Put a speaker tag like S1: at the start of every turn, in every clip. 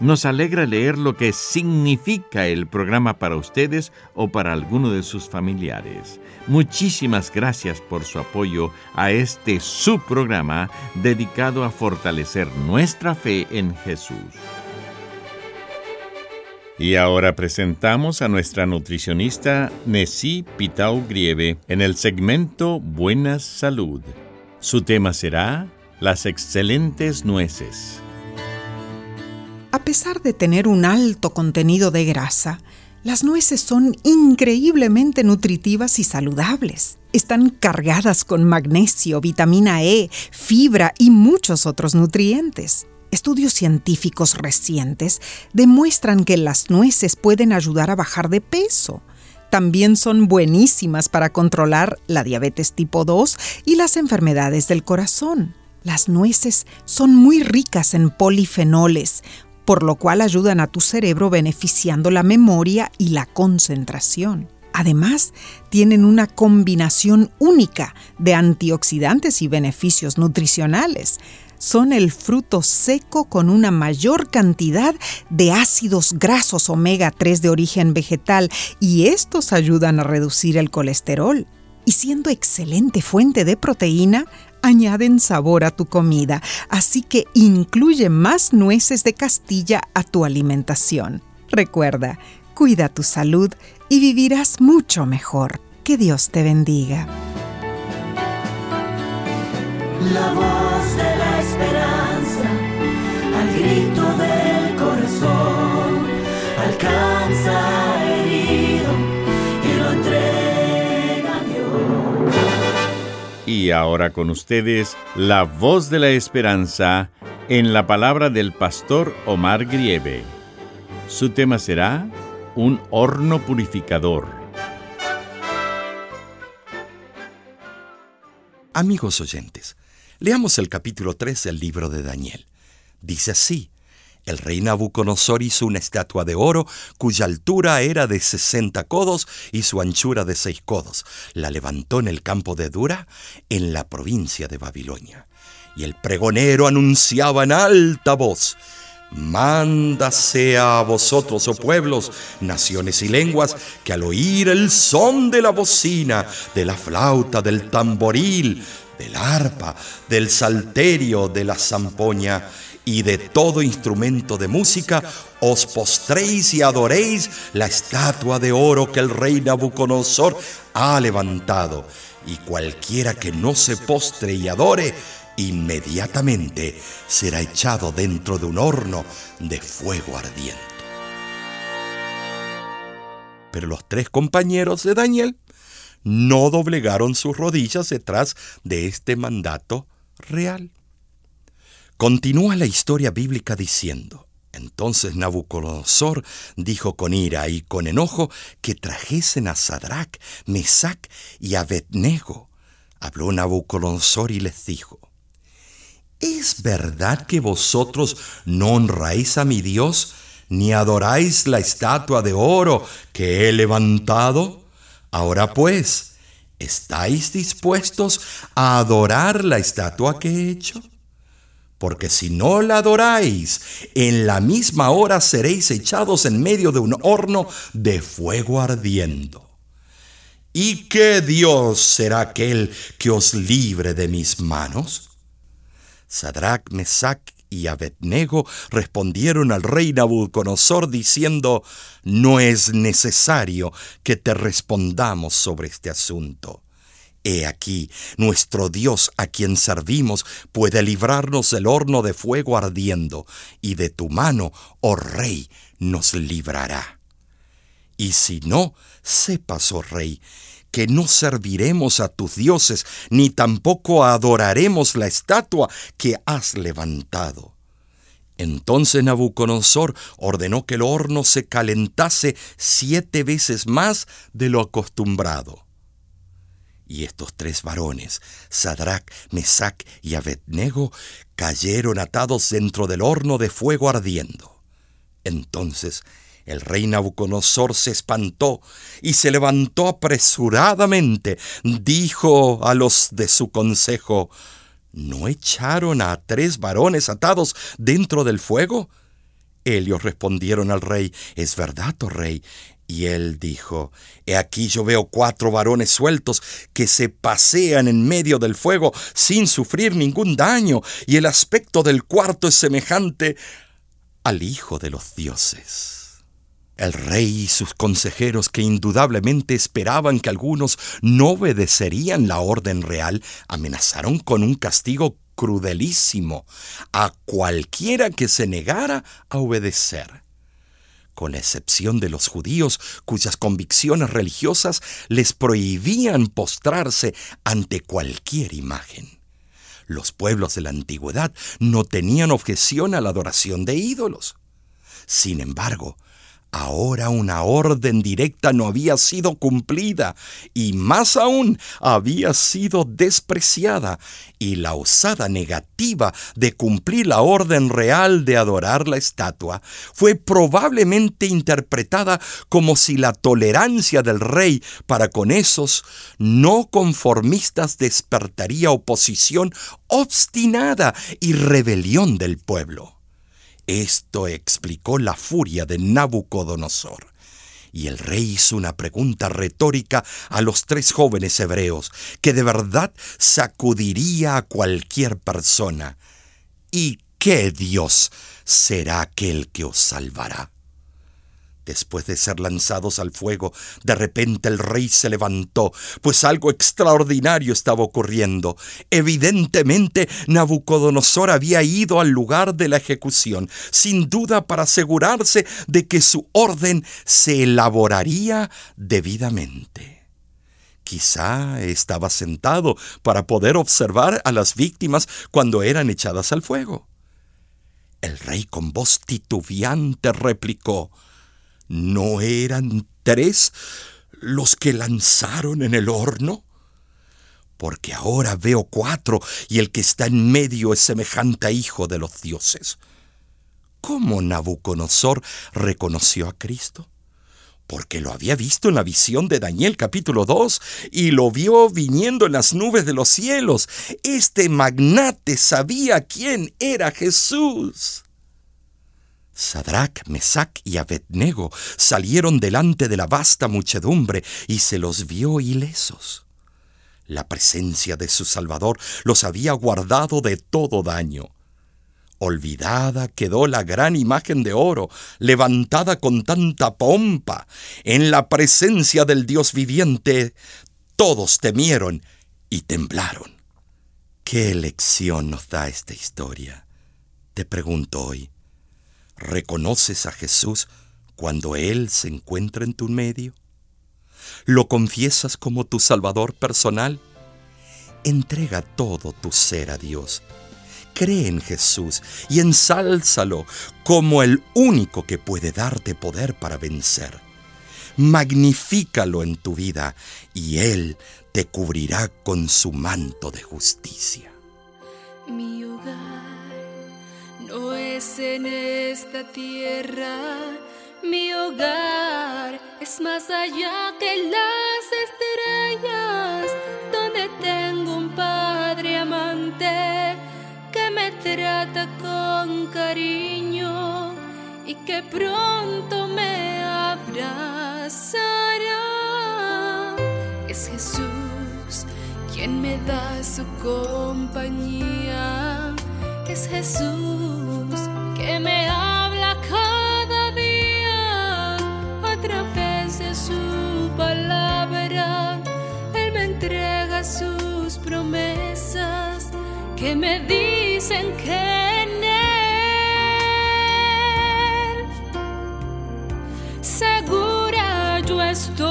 S1: Nos alegra leer lo que significa el programa para ustedes o para alguno de sus familiares. Muchísimas gracias por su apoyo a este subprograma dedicado a fortalecer nuestra fe en Jesús. Y ahora presentamos a nuestra nutricionista Nessie Pitau Grieve en el segmento Buena Salud. Su tema será Las excelentes nueces.
S2: A pesar de tener un alto contenido de grasa, las nueces son increíblemente nutritivas y saludables. Están cargadas con magnesio, vitamina E, fibra y muchos otros nutrientes. Estudios científicos recientes demuestran que las nueces pueden ayudar a bajar de peso. También son buenísimas para controlar la diabetes tipo 2 y las enfermedades del corazón. Las nueces son muy ricas en polifenoles, por lo cual ayudan a tu cerebro beneficiando la memoria y la concentración. Además, tienen una combinación única de antioxidantes y beneficios nutricionales son el fruto seco con una mayor cantidad de ácidos grasos omega 3 de origen vegetal y estos ayudan a reducir el colesterol. Y siendo excelente fuente de proteína, añaden sabor a tu comida, así que incluye más nueces de Castilla a tu alimentación. Recuerda, cuida tu salud y vivirás mucho mejor. Que Dios te bendiga.
S3: La voz de la esperanza, al grito del corazón, alcanza Y
S1: ahora con ustedes, la voz de la esperanza en la palabra del pastor Omar Grieve. Su tema será un horno purificador.
S4: Amigos oyentes, Leamos el capítulo 3 del libro de Daniel. Dice así, el rey Nabucodonosor hizo una estatua de oro cuya altura era de 60 codos y su anchura de 6 codos. La levantó en el campo de Dura, en la provincia de Babilonia. Y el pregonero anunciaba en alta voz, Mándase a vosotros, oh pueblos, naciones y lenguas, que al oír el son de la bocina, de la flauta, del tamboril, del arpa, del salterio, de la zampoña y de todo instrumento de música, os postréis y adoréis la estatua de oro que el rey Nabucodonosor ha levantado. Y cualquiera que no se postre y adore, inmediatamente será echado dentro de un horno de fuego ardiente. Pero los tres compañeros de Daniel no doblegaron sus rodillas detrás de este mandato real. Continúa la historia bíblica diciendo, entonces Nabucodonosor dijo con ira y con enojo que trajesen a Sadrach, Mesach y Abednego. Habló Nabucodonosor y les dijo, ¿Es verdad que vosotros no honráis a mi Dios, ni adoráis la estatua de oro que he levantado? Ahora pues, ¿estáis dispuestos a adorar la estatua que he hecho? Porque si no la adoráis, en la misma hora seréis echados en medio de un horno de fuego ardiendo. ¿Y qué Dios será aquel que os libre de mis manos? Sadrach, Mesach y Abednego respondieron al rey Nabucodonosor diciendo, no es necesario que te respondamos sobre este asunto. He aquí, nuestro Dios a quien servimos puede librarnos del horno de fuego ardiendo, y de tu mano, oh Rey, nos librará. Y si no, sepas, oh Rey, que no serviremos a tus dioses, ni tampoco adoraremos la estatua que has levantado. Entonces Nabucodonosor ordenó que el horno se calentase siete veces más de lo acostumbrado. Y estos tres varones, Sadrach, Mesach y Abednego, cayeron atados dentro del horno de fuego ardiendo. Entonces el rey Nabucodonosor se espantó y se levantó apresuradamente. Dijo a los de su consejo, ¿no echaron a tres varones atados dentro del fuego? Ellos respondieron al rey, es verdad, oh rey, y él dijo, He aquí yo veo cuatro varones sueltos que se pasean en medio del fuego sin sufrir ningún daño, y el aspecto del cuarto es semejante al Hijo de los dioses. El rey y sus consejeros, que indudablemente esperaban que algunos no obedecerían la orden real, amenazaron con un castigo crudelísimo a cualquiera que se negara a obedecer con la excepción de los judíos cuyas convicciones religiosas les prohibían postrarse ante cualquier imagen. Los pueblos de la antigüedad no tenían objeción a la adoración de ídolos. Sin embargo, Ahora una orden directa no había sido cumplida y más aún había sido despreciada y la osada negativa de cumplir la orden real de adorar la estatua fue probablemente interpretada como si la tolerancia del rey para con esos no conformistas despertaría oposición obstinada y rebelión del pueblo. Esto explicó la furia de Nabucodonosor. Y el rey hizo una pregunta retórica a los tres jóvenes hebreos, que de verdad sacudiría a cualquier persona. ¿Y qué Dios será aquel que os salvará? Después de ser lanzados al fuego, de repente el rey se levantó, pues algo extraordinario estaba ocurriendo. Evidentemente, Nabucodonosor había ido al lugar de la ejecución, sin duda para asegurarse de que su orden se elaboraría debidamente. Quizá estaba sentado para poder observar a las víctimas cuando eran echadas al fuego. El rey con voz titubeante replicó, ¿No eran tres los que lanzaron en el horno? Porque ahora veo cuatro y el que está en medio es semejante a hijo de los dioses. ¿Cómo Nabucodonosor reconoció a Cristo? Porque lo había visto en la visión de Daniel capítulo 2 y lo vio viniendo en las nubes de los cielos. Este magnate sabía quién era Jesús. Sadrach, Mesach y Abednego salieron delante de la vasta muchedumbre y se los vio ilesos. La presencia de su Salvador los había guardado de todo daño. Olvidada quedó la gran imagen de oro, levantada con tanta pompa. En la presencia del Dios viviente, todos temieron y temblaron. ¿Qué lección nos da esta historia? Te pregunto hoy. ¿Reconoces a Jesús cuando Él se encuentra en tu medio? ¿Lo confiesas como tu Salvador personal? Entrega todo tu ser a Dios. Cree en Jesús y ensálzalo como el único que puede darte poder para vencer. Magnifícalo en tu vida y Él te cubrirá con su manto de justicia.
S5: Es en esta tierra, mi hogar es más allá que las estrellas, donde tengo un padre amante que me trata con cariño y que pronto me abrazará. Es Jesús quien me da su compañía es Jesús que me habla cada día a través de su palabra. Él me entrega sus promesas que me dicen que en él segura yo estoy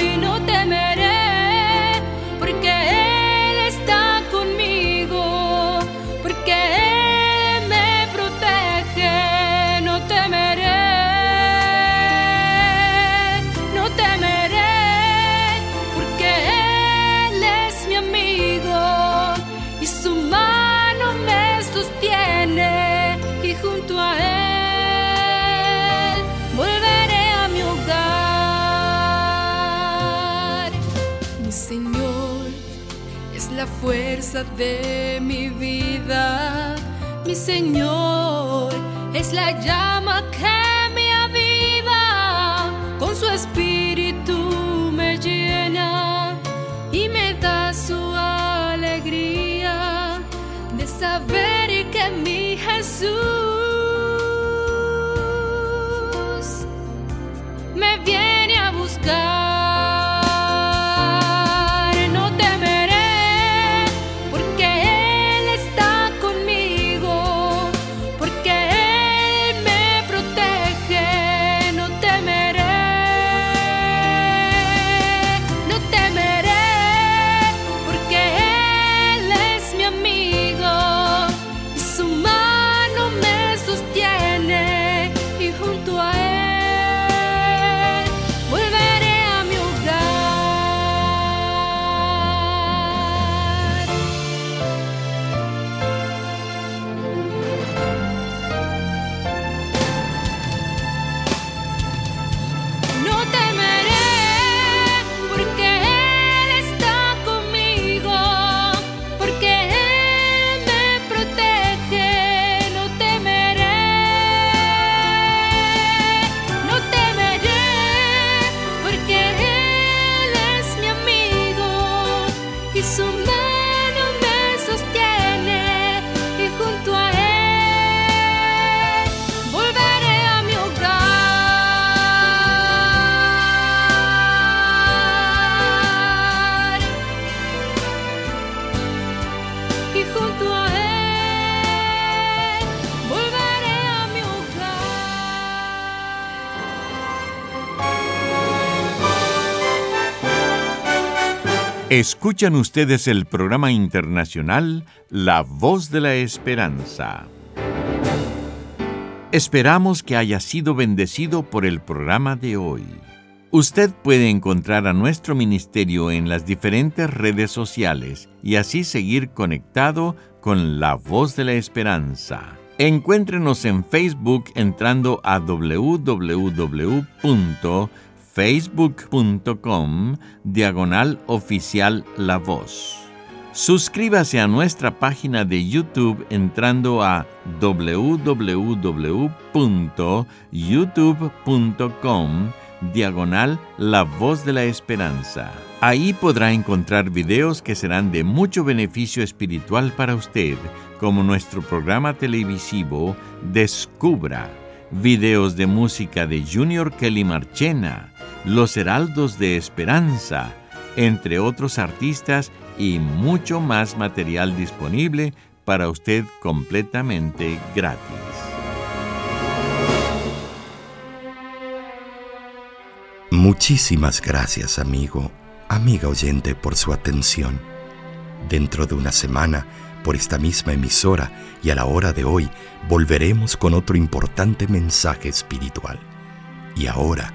S5: y no temeré. Fuerza de mi vida. Mi Señor es la llama que me aviva. Con su espíritu
S1: Escuchan ustedes el programa internacional La Voz de la Esperanza. Esperamos que haya sido bendecido por el programa de hoy. Usted puede encontrar a nuestro ministerio en las diferentes redes sociales y así seguir conectado con la voz de la esperanza. Encuéntrenos en Facebook entrando a www.facebook.com diagonal oficial La Voz. Suscríbase a nuestra página de YouTube entrando a www.youtube.com diagonal La Voz de la Esperanza. Ahí podrá encontrar videos que serán de mucho beneficio espiritual para usted, como nuestro programa televisivo Descubra, videos de música de Junior Kelly Marchena, Los Heraldos de Esperanza, entre otros artistas y mucho más material disponible para usted completamente gratis.
S4: Muchísimas gracias, amigo, amiga oyente, por su atención. Dentro de una semana, por esta misma emisora y a la hora de hoy, volveremos con otro importante mensaje espiritual. Y ahora,